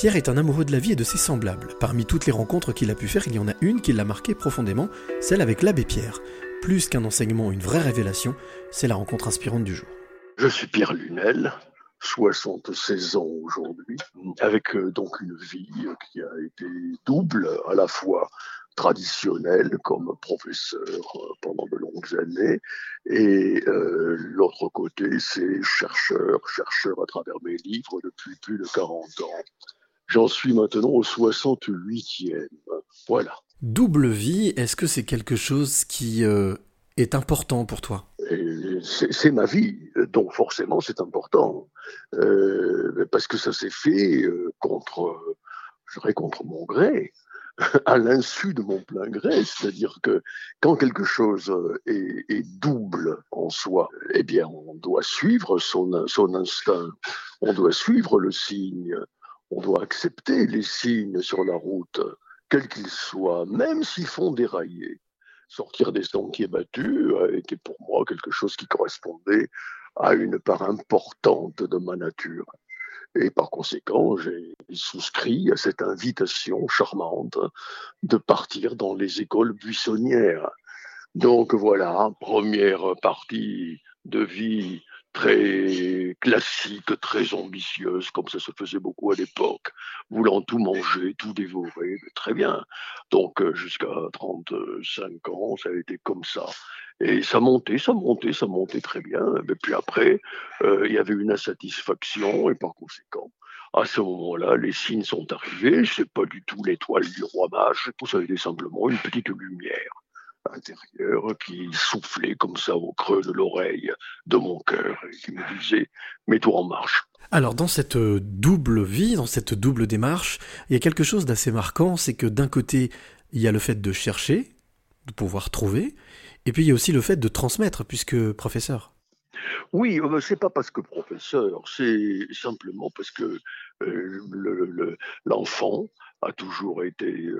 Pierre est un amoureux de la vie et de ses semblables. Parmi toutes les rencontres qu'il a pu faire, il y en a une qui l'a marqué profondément, celle avec l'abbé Pierre. Plus qu'un enseignement, une vraie révélation, c'est la rencontre inspirante du jour. Je suis Pierre Lunel, 76 ans aujourd'hui, avec euh, donc une vie qui a été double, à la fois traditionnelle comme professeur euh, pendant de longues années, et euh, l'autre côté, c'est chercheur, chercheur à travers mes livres depuis plus de 40 ans. J'en suis maintenant au 68e. Voilà. Double vie, est-ce que c'est quelque chose qui est important pour toi? C'est ma vie, donc forcément c'est important, euh, parce que ça s'est fait euh, contre, je dirais contre mon gré, à l'insu de mon plein gré, c'est-à-dire que quand quelque chose est, double en soi, eh bien on doit suivre son, son instinct, on doit suivre le signe, on doit accepter les signes sur la route, quels qu'ils soient, même s'ils font dérailler sortir des sentiers battus a été pour moi quelque chose qui correspondait à une part importante de ma nature. Et par conséquent, j'ai souscrit à cette invitation charmante de partir dans les écoles buissonnières. Donc voilà, première partie de vie très classique, très ambitieuse, comme ça se faisait beaucoup à l'époque, voulant tout manger, tout dévorer, très bien. Donc euh, jusqu'à 35 ans, ça a été comme ça. Et ça montait, ça montait, ça montait très bien. Et puis après, euh, il y avait une insatisfaction, et par conséquent, à ce moment-là, les signes sont arrivés. C'est pas du tout l'étoile du roi mage, ça a été simplement une petite lumière intérieur qui soufflait comme ça au creux de l'oreille de mon cœur et qui me disait mets-toi en marche. Alors dans cette euh, double vie, dans cette double démarche, il y a quelque chose d'assez marquant, c'est que d'un côté, il y a le fait de chercher, de pouvoir trouver, et puis il y a aussi le fait de transmettre, puisque professeur. Oui, euh, c'est pas parce que professeur, c'est simplement parce que euh, l'enfant a toujours été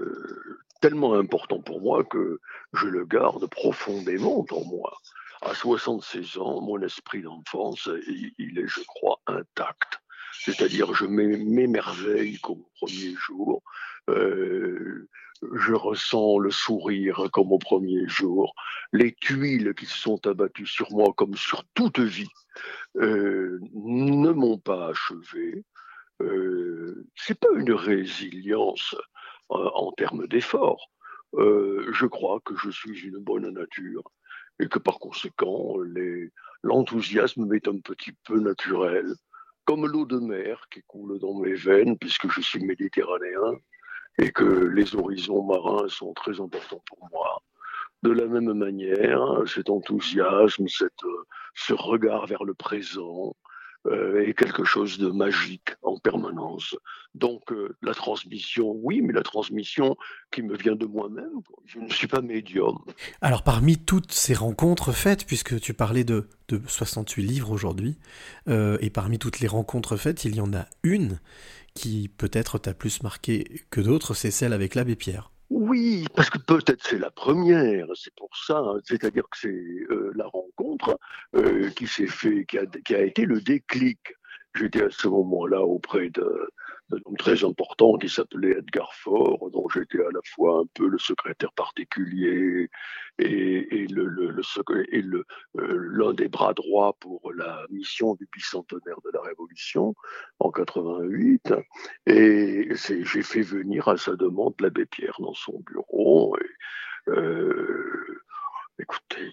tellement important pour moi que je le garde profondément en moi. À 76 ans, mon esprit d'enfance, il est, je crois, intact. C'est-à-dire, je m'émerveille comme au premier jour. Euh, je ressens le sourire comme au premier jour. Les tuiles qui se sont abattues sur moi comme sur toute vie euh, ne m'ont pas achevé. Euh, c'est pas une résilience euh, en termes d'effort. Euh, je crois que je suis une bonne nature et que par conséquent, l'enthousiasme m'est un petit peu naturel, comme l'eau de mer qui coule dans mes veines puisque je suis méditerranéen et que les horizons marins sont très importants pour moi. De la même manière, cet enthousiasme, cette, ce regard vers le présent, euh, est quelque chose de magique en permanence. Donc euh, la transmission, oui, mais la transmission qui me vient de moi-même, je ne suis pas médium. Alors parmi toutes ces rencontres faites, puisque tu parlais de, de 68 livres aujourd'hui, euh, et parmi toutes les rencontres faites, il y en a une qui peut-être t'a plus marqué que d'autres, c'est celle avec l'abbé Pierre. Oui, parce que peut-être c'est la première, c'est pour ça, hein. c'est-à-dire que c'est euh, la rencontre euh, qui s'est fait, qui a, qui a, été le déclic. J'étais à ce moment-là auprès de, homme très important qui s'appelait Edgar Faure, dont j'étais à la fois un peu le secrétaire particulier et, le, le, et le, euh, l'un des bras droits pour la mission du bicentenaire de la Révolution en 88. Et j'ai fait venir à sa demande l'abbé Pierre dans son bureau. Et, euh, écoutez,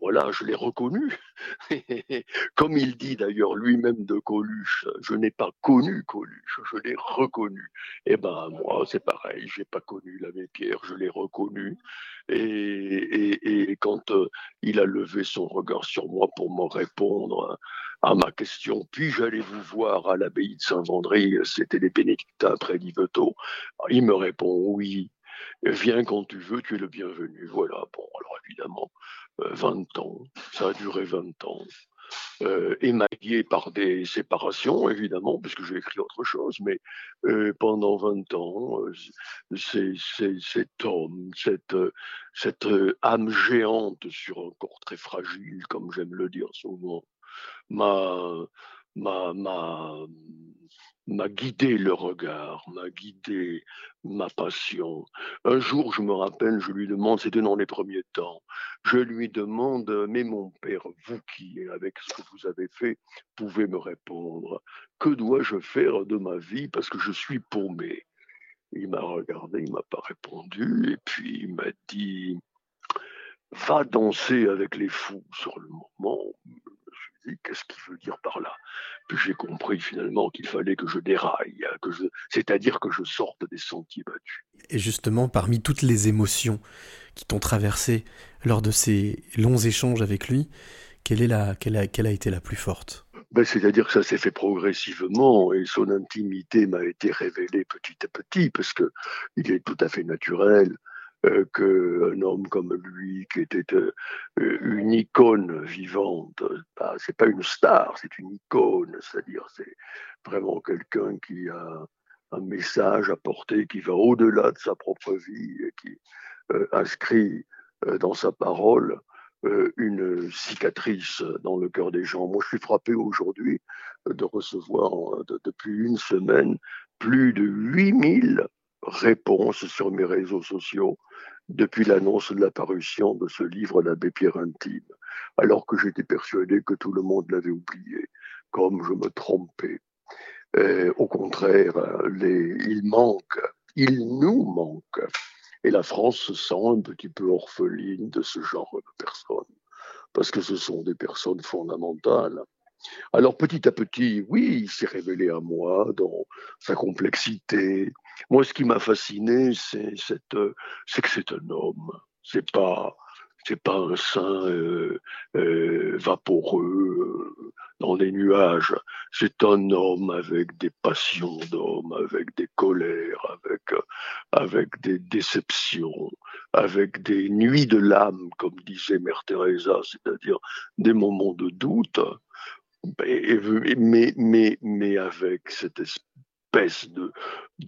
voilà, je l'ai reconnu. Comme il dit d'ailleurs lui-même de Coluche, je n'ai pas connu Coluche, je l'ai reconnu. Eh ben moi, c'est pareil, je n'ai pas connu l'abbé Pierre, je l'ai reconnu. Et, quand euh, il a levé son regard sur moi pour me répondre à ma question, puis-je aller vous voir à l'abbaye de Saint-Vendry, c'était les bénédictins près d'Yvetot, il me répond oui. Viens quand tu veux, tu es le bienvenu. Voilà, bon, alors évidemment, 20 euh, ans. Ça a duré 20 ans. Euh, émaillé par des séparations, évidemment, puisque j'ai écrit autre chose, mais euh, pendant 20 ans, c'est, cet homme, cette, cette âme géante sur un corps très fragile, comme j'aime le dire souvent, m'a, m'a, guidé le regard, m'a guidé ma passion. Un jour, je me rappelle, je lui demande, c'était dans les premiers temps, je lui demande, mais mon père, vous qui, avec ce que vous avez fait, pouvez me répondre, que dois-je faire de ma vie parce que je suis paumé? Il m'a regardé, il m'a pas répondu, et puis il m'a dit, va danser avec les fous sur le moment qu'est-ce qu'il veut dire par là? Puis j'ai compris finalement qu'il fallait que je déraille, que je, c'est-à-dire que je sorte des sentiers battus. Et justement, parmi toutes les émotions qui t'ont traversé lors de ces longs échanges avec lui, quelle, est la, quelle, a, quelle a été la plus forte? Ben, C'est-à-dire que ça s'est fait progressivement et son intimité m'a été révélée petit à petit parce que il est tout à fait naturel euh, qu'un homme comme lui, qui était euh, une icône vivante, bah, c'est pas une star, c'est une icône, c'est-à-dire c'est vraiment quelqu'un qui a un message à porter qui va au-delà de sa propre vie et qui euh, inscrit dans sa parole une cicatrice dans le cœur des gens. Moi, je suis frappé aujourd'hui de recevoir depuis une semaine plus de 8000 réponses sur mes réseaux sociaux depuis l'annonce de l'apparition de ce livre L'abbé Pierre intime, alors que j'étais persuadé que tout le monde l'avait oublié, comme je me trompais. au contraire, il manque, il nous manque. Et la France se sent un petit peu orpheline de ce genre de personnes, parce que ce sont des personnes fondamentales. Alors petit à petit, oui, il s'est révélé à moi dans sa complexité, moi, ce qui m'a fasciné, c'est que c'est un homme. C'est pas c'est pas un saint euh, euh, vaporeux euh, dans les nuages. C'est un homme avec des passions d'homme, avec des colères, avec avec des déceptions, avec des nuits de l'âme, comme disait Mère Teresa, c'est-à-dire des moments de doute. Mais, mais, mais avec cette espèce de,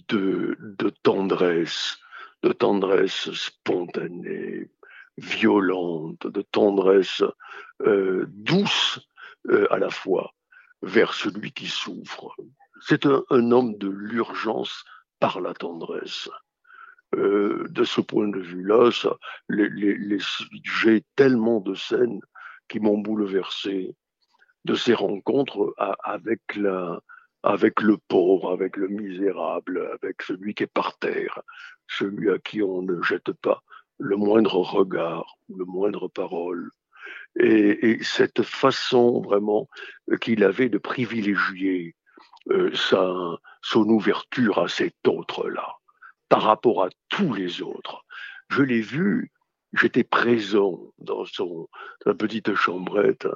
de, tendresse, de tendresse spontanée, violente, de tendresse euh, douce euh, à la fois vers celui qui souffre. C'est un, homme de l'urgence par la tendresse. Euh, de ce point de vue-là, j'ai tellement de scènes qui m'ont bouleversé de ces rencontres avec le pauvre, avec le misérable, avec celui qui est par terre, celui à qui on ne jette pas le moindre regard, le moindre parole. Et, cette façon vraiment qu'il avait de privilégier euh, son ouverture à cet autre-là par rapport à tous les autres. Je l'ai vu, j'étais présent dans sa petite chambrette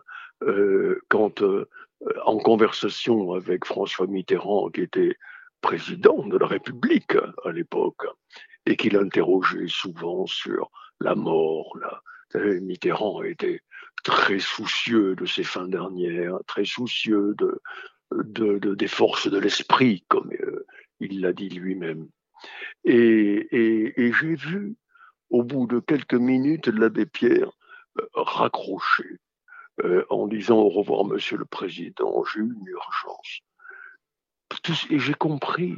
quand euh, euh, en conversation avec François Mitterrand, qui était président de la République à l'époque, et qui l'interrogeait souvent sur la mort. Mitterrand était très soucieux de ses fins dernières, très soucieux de, de, des forces de l'esprit, comme euh, il l'a dit lui-même. Et, et, j'ai vu, au bout de quelques minutes, l'abbé Pierre euh, raccrocher euh, en disant au revoir, Monsieur le Président, j'ai eu une urgence. Et j'ai compris,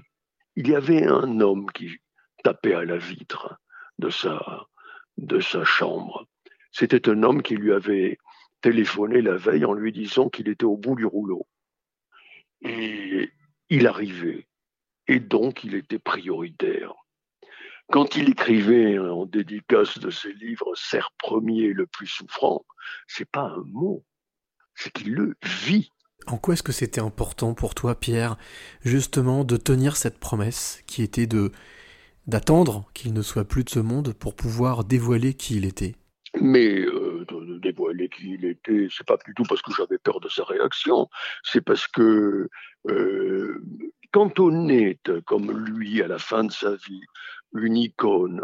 il y avait un homme qui tapait à la vitre de sa, de sa chambre. C'était un homme qui lui avait téléphoné la veille en lui disant qu'il était au bout du rouleau. Et il arrivait. Et donc, il était prioritaire. Quand il écrivait en dédicace de ses livres Serre premier le plus souffrant, c'est pas un mot, c'est qu'il le vit. En quoi est-ce que c'était important pour toi, Pierre, justement, de tenir cette promesse qui était de d'attendre qu'il ne soit plus de ce monde pour pouvoir dévoiler qui il était? Mais euh, de, dévoiler qui il était, c'est pas du tout parce que j'avais peur de sa réaction, c'est parce que euh, quand on est comme lui à la fin de sa vie, une icône,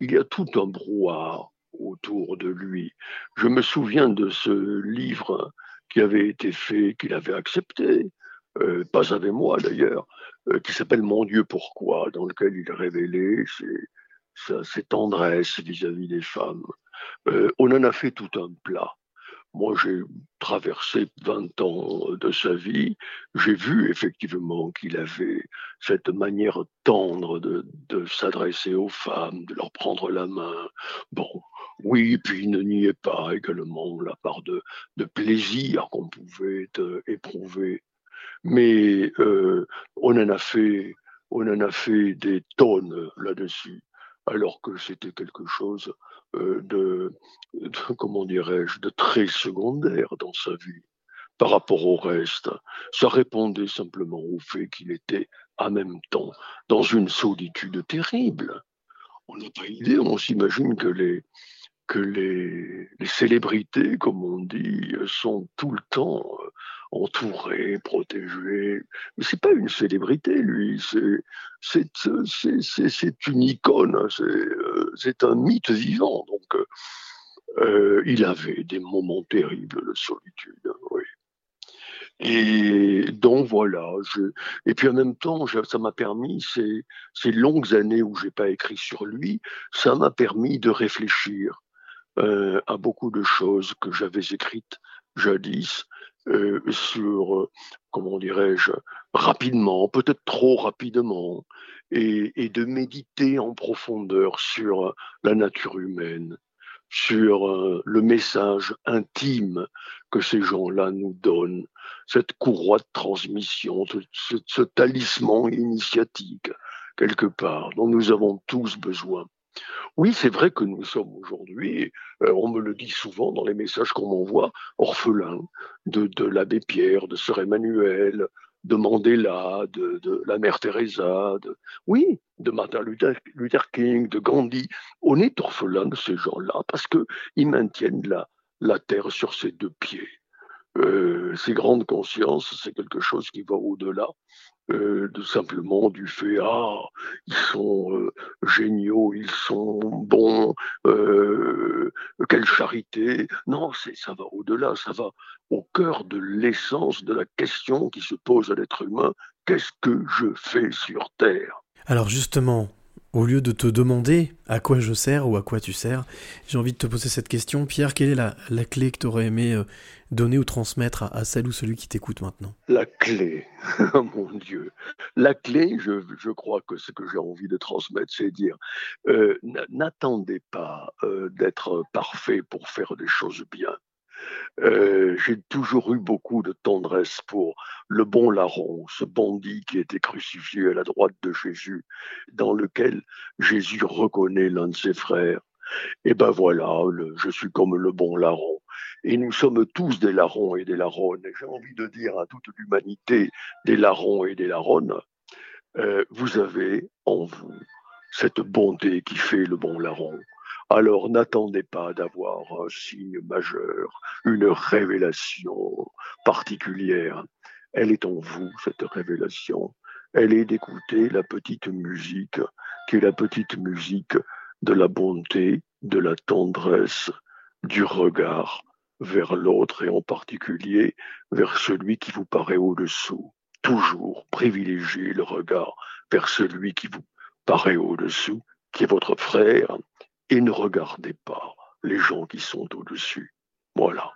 il y a tout un brouhaha autour de lui. Je me souviens de ce livre qui avait été fait, qu'il avait accepté, euh, pas avec moi d'ailleurs, euh, qui s'appelle Mon Dieu pourquoi, dans lequel il révélait ses, ses tendresses vis-à-vis des femmes. Euh, on en a fait tout un plat. Moi j'ai traversé 20 ans de sa vie, j'ai vu effectivement qu'il avait cette manière tendre de, s'adresser aux femmes, de leur prendre la main. Bon, oui, puis il ne niait pas également la part de, de plaisir qu'on pouvait euh, éprouver. Mais euh, on en a fait, on en a fait des tonnes là-dessus alors que c'était quelque chose euh, de, comment dirais-je, de très secondaire dans sa vie par rapport au reste. Ça répondait simplement au fait qu'il était en même temps dans une solitude terrible. On n'a pas idée, on s'imagine que les, que les, les, célébrités, comme on dit, sont tout le temps euh, entouré, protégé. Mais c'est pas une célébrité, lui. C'est une icône. Euh, c'est un mythe vivant. Donc, euh, euh, il avait des moments terribles de solitude. Oui. Et donc voilà. Et puis en même temps, ça m'a permis ces, ces longues années où j'ai pas écrit sur lui, ça m'a permis de réfléchir à beaucoup de choses que j'avais écrites jadis euh, sur, euh, comment dirais-je, rapidement, peut-être trop rapidement, et, et, de méditer en profondeur sur la nature humaine, sur euh, le message intime que ces gens-là nous donnent, cette courroie de transmission, ce, ce talisman initiatique, quelque part, dont nous avons tous besoin. Oui, c'est vrai que nous sommes aujourd'hui, euh, on me le dit souvent dans les messages qu'on m'envoie, orphelins de, l'abbé Pierre, de sœur Emmanuel, de Mandela, de, la mère Teresa, oui, de Martin Luther, King, de Gandhi. On est orphelins de ces gens-là parce qu'ils maintiennent la, la terre sur ses deux pieds. Euh, ces grandes consciences, c'est quelque chose qui va au-delà euh, de simplement du fait ah ils sont euh, géniaux, ils sont bons, euh, quelle charité. Non, ça va au-delà, ça va au cœur de l'essence de la question qui se pose à l'être humain qu'est-ce que je fais sur Terre? Alors justement, au lieu de te demander à quoi je sers ou à quoi tu sers, j'ai envie de te poser cette question. Pierre, quelle est la, clé que tu aurais aimé euh, donner ou transmettre à, celle ou celui qui t'écoute maintenant? La clé, oh mon Dieu. La clé, je, je crois que ce que j'ai envie de transmettre, c'est dire, euh, n'attendez pas euh, d'être parfait pour faire des choses bien. Euh, j'ai toujours eu beaucoup de tendresse pour le bon larron, ce bandit qui était crucifié à la droite de Jésus, dans lequel Jésus reconnaît l'un de ses frères. Et ben voilà, je suis comme le bon larron. Et nous sommes tous des larrons et des larronnes. Et j'ai envie de dire à toute l'humanité, des larrons et des larronnes, euh, vous avez en vous cette bonté qui fait le bon larron alors n'attendez pas d'avoir un signe majeur, une révélation particulière. Elle est en vous, cette révélation. Elle est d'écouter la petite musique, qui est la petite musique de la bonté, de la tendresse, du regard vers l'autre et en particulier vers celui qui vous paraît au-dessous. Toujours privilégier le regard vers celui qui vous paraît au-dessous, qui est votre frère, et ne regardez pas les gens qui sont au-dessus. Voilà.